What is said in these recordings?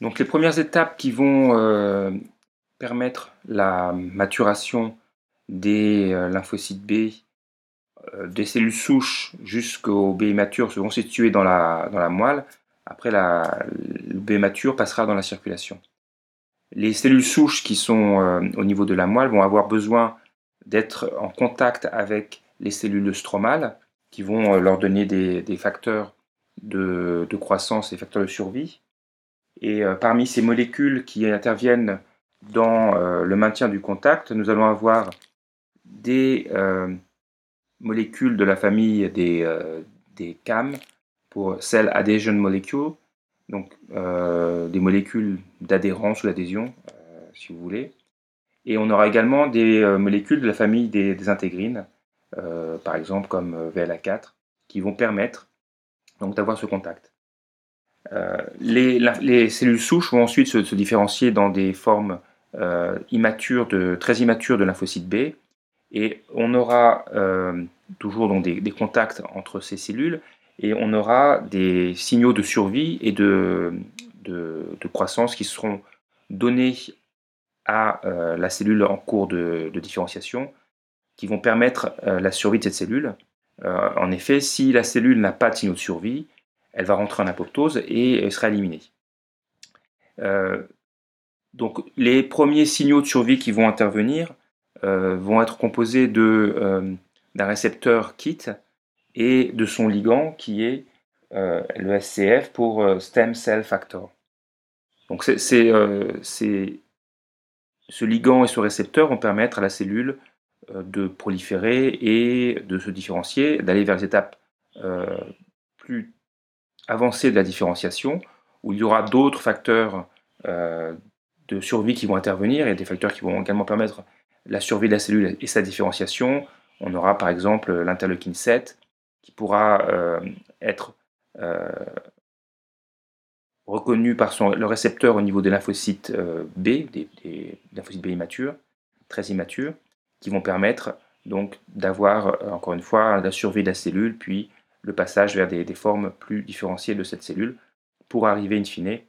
Donc les premières étapes qui vont euh, permettre la maturation des euh, lymphocytes B, euh, des cellules souches jusqu'au B mature seront situées dans la, dans la moelle. Après, la, le B mature passera dans la circulation. Les cellules souches qui sont au niveau de la moelle vont avoir besoin d'être en contact avec les cellules stromales qui vont leur donner des, des facteurs de, de, croissance et facteurs de survie. Et euh, parmi ces molécules qui interviennent dans euh, le maintien du contact, nous allons avoir des euh, molécules de la famille des, des CAM pour Cell Adhesion Molecule, donc des molécules d'adhérence ou d'adhésion, si vous voulez. Et on aura également des molécules de la famille des, des intégrines, par exemple comme VLA4, qui vont permettre d'avoir ce contact. Euh, les, cellules souches vont ensuite se, différencier dans des formes euh, immatures très immatures de lymphocytes B, et on aura euh, toujours des, contacts entre ces cellules, et on aura des signaux de survie et de, de, croissance qui seront donnés à la cellule en cours de, différenciation, qui vont permettre la survie de cette cellule. en effet, si la cellule n'a pas de signaux de survie, elle va rentrer en apoptose et elle sera éliminée. Euh, donc les premiers signaux de survie qui vont intervenir euh, vont être composés euh, d'un récepteur KIT et de son ligand qui est le SCF pour Stem Cell Factor. Donc ce ligand et ce récepteur vont permettre à la cellule de proliférer et de se différencier, d'aller vers les étapes plus avancée de la différenciation, où il y aura d'autres facteurs euh, de survie qui vont intervenir et des facteurs qui vont également permettre la survie de la cellule et sa différenciation. On aura par exemple l'interleukine 7 qui pourra euh, être euh, reconnu par son, le récepteur au niveau des lymphocytes B, des, des, lymphocytes B immatures, très immatures, qui vont permettre donc d'avoir encore une fois la survie de la cellule, puis le passage vers des, formes plus différenciées de cette cellule pour arriver in fine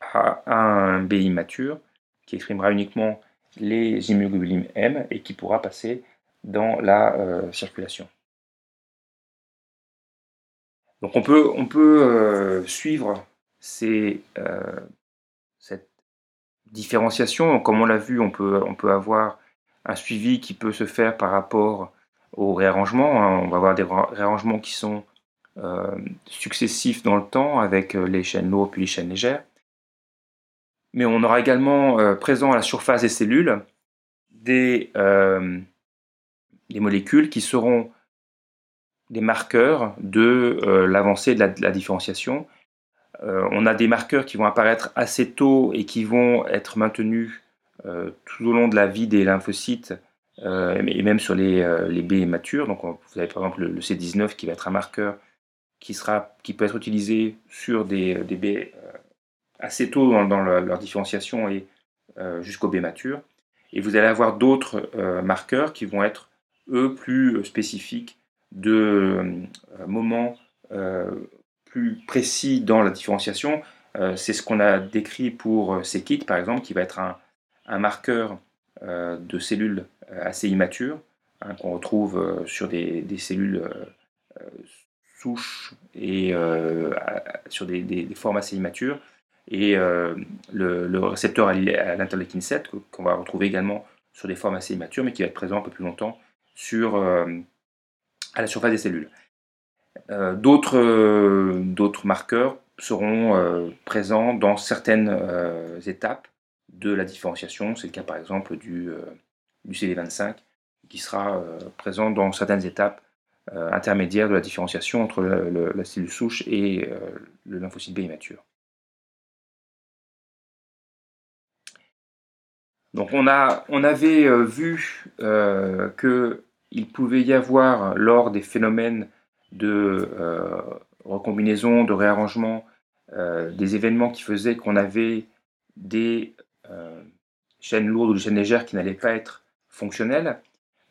à, un BI mature qui exprimera uniquement les immunoglobulines M et qui pourra passer dans la euh, circulation. Donc on peut, euh, suivre euh, cette différenciation. Comme on l'a vu, on peut, on peut avoir un suivi qui peut se faire par rapport au réarrangement. Hein. On va avoir des réarrangements qui sont euh, successifs dans le temps avec euh, les chaînes lourdes puis les chaînes légères. Mais on aura également euh, présent à la surface des cellules des, des molécules qui seront des marqueurs de l'avancée de, la, différenciation. on a des marqueurs qui vont apparaître assez tôt et qui vont être maintenus tout au long de la vie des lymphocytes et même sur les, euh, les baies matures. Donc, vous avez par exemple le, C19 qui va être un marqueur qui, sera, qui peut être utilisé sur des, des baies euh, assez tôt dans, leur, différenciation et jusqu'aux baies matures. Et vous allez avoir d'autres marqueurs qui vont être, eux, plus spécifiques de moments plus précis dans la différenciation. C'est ce qu'on a décrit pour ces kits, par exemple, qui va être un, un marqueur de cellules euh, assez immatures, hein, qu'on retrouve euh, sur des, cellules euh, souches et sur des, formes assez immatures. Et le, récepteur à l'interleukine 7, qu'on va retrouver également sur des formes assez immatures, mais qui va être présent un peu plus longtemps sur, à la surface des cellules. D'autres marqueurs seront présents dans certaines étapes de la différenciation. C'est le cas par exemple du, du CD25 qui sera euh, présent dans certaines étapes euh, intermédiaires de la différenciation entre la cellule souche et euh, le lymphocyte B immature. Donc on avait vu qu'il pouvait y avoir lors des phénomènes de recombinaison, de réarrangement, des événements qui faisaient qu'on avait des chaînes lourdes ou des chaînes légères qui n'allaient pas être fonctionnel,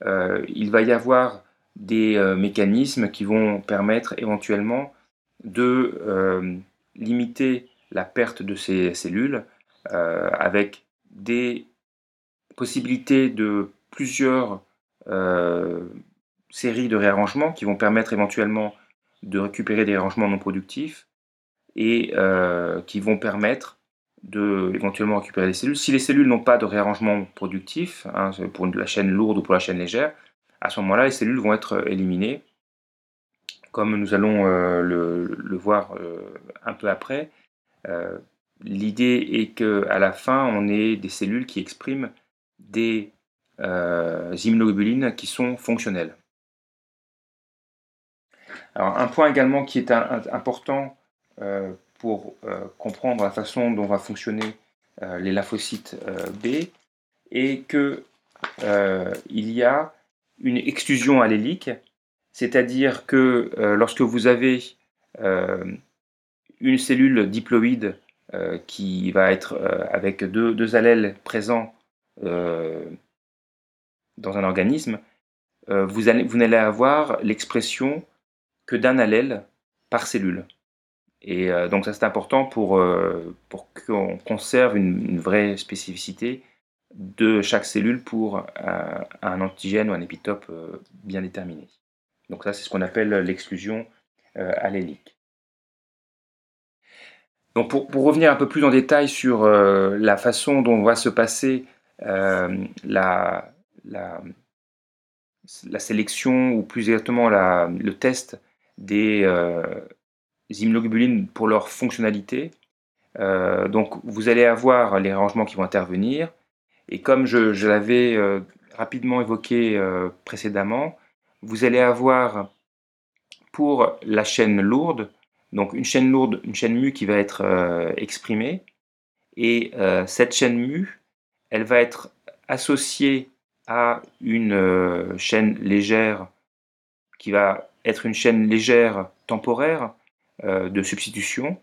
euh, il va y avoir des euh, mécanismes qui vont permettre éventuellement de euh, limiter la perte de ces cellules avec des possibilités de plusieurs séries de réarrangements qui vont permettre éventuellement de récupérer des réarrangements non productifs et qui vont permettre de éventuellement récupérer les cellules. Si les cellules n'ont pas de réarrangement productif, hein, pour la chaîne lourde ou pour la chaîne légère, à ce moment-là, les cellules vont être éliminées. Comme nous allons euh, le, voir euh, un peu après, euh, l'idée est qu'à la fin, on ait des cellules qui expriment des immunoglobulines qui sont fonctionnelles. Un point également qui est important pour euh, comprendre la façon dont va fonctionner euh, les lymphocytes euh, B et que il y a une exclusion allélique, c'est-à-dire que lorsque vous avez une cellule diploïde qui va être avec deux, allèles présents dans un organisme, vous n'allez avoir l'expression que d'un allèle par cellule. Et euh, donc ça c'est important pour, euh, pour qu'on conserve une, vraie spécificité de chaque cellule pour euh, un antigène ou un épitope bien déterminé. Donc ça c'est ce qu'on appelle l'exclusion allélique. Donc pour, pour, revenir un peu plus en détail sur la façon dont va se passer la, la, la, sélection, ou plus exactement le test des, immunoglobulines pour leur fonctionnalité. Euh, donc vous allez avoir les rangements qui vont intervenir. Et comme je, l'avais euh, rapidement évoqué euh, précédemment, vous allez avoir pour la chaîne lourde, donc une chaîne lourde, une chaîne mu qui va être exprimée. Et cette chaîne mu, elle va être associée à une chaîne légère qui va être une chaîne légère temporaire euh, de substitution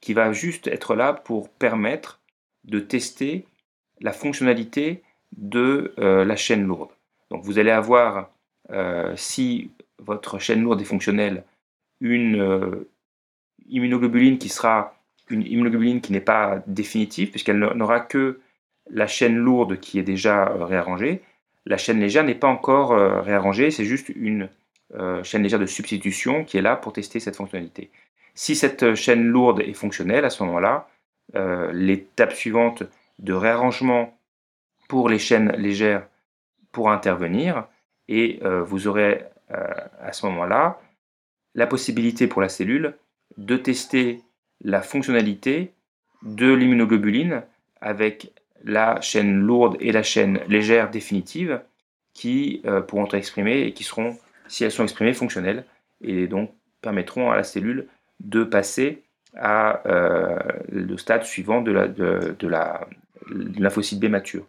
qui va juste être là pour permettre de tester la fonctionnalité de euh, la chaîne lourde. Donc vous allez avoir, euh, si votre chaîne lourde est fonctionnelle, une immunoglobuline qui sera une immunoglobuline qui n'est pas définitive, puisqu'elle n'aura que la chaîne lourde qui est déjà réarrangée. La chaîne légère n'est pas encore réarrangée, c'est juste une chaîne légère de substitution qui est là pour tester cette fonctionnalité. Si cette chaîne lourde est fonctionnelle, à ce moment-là, euh, l'étape suivante de réarrangement pour les chaînes légères pourra intervenir et euh, vous aurez euh, à ce moment-là la possibilité pour la cellule de tester la fonctionnalité de l'immunoglobuline avec la chaîne lourde et la chaîne légère définitive qui pourront être exprimées et qui seront, si elles sont exprimées, fonctionnelles et donc permettront à la cellule de passer à euh, le stade suivant de la, de, lymphocyte B mature.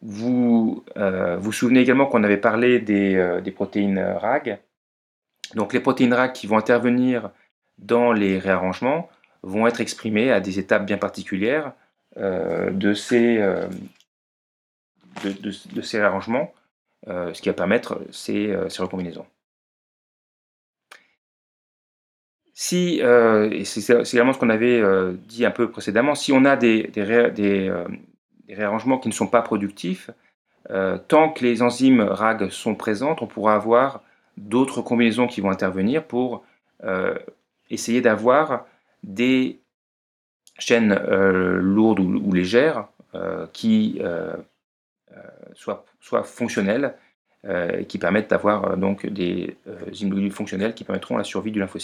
Vous euh, vous souvenez également qu'on avait parlé des, euh, des, protéines RAG. Donc les protéines RAG qui vont intervenir dans les réarrangements vont être exprimées à des étapes bien particulières de, ces, de, réarrangements, ce qui va permettre ces, ces recombinaisons. Si, euh, c'est également ce qu'on avait euh, dit un peu précédemment, si on a des, euh, réarrangements qui ne sont pas productifs, tant que les enzymes RAG sont présentes, on pourra avoir d'autres combinaisons qui vont intervenir pour essayer d'avoir des chaînes lourdes ou, légères qui soient, soient, fonctionnelles et qui permettent d'avoir donc des immunoglobulines fonctionnelles qui permettront la survie du lymphocyte.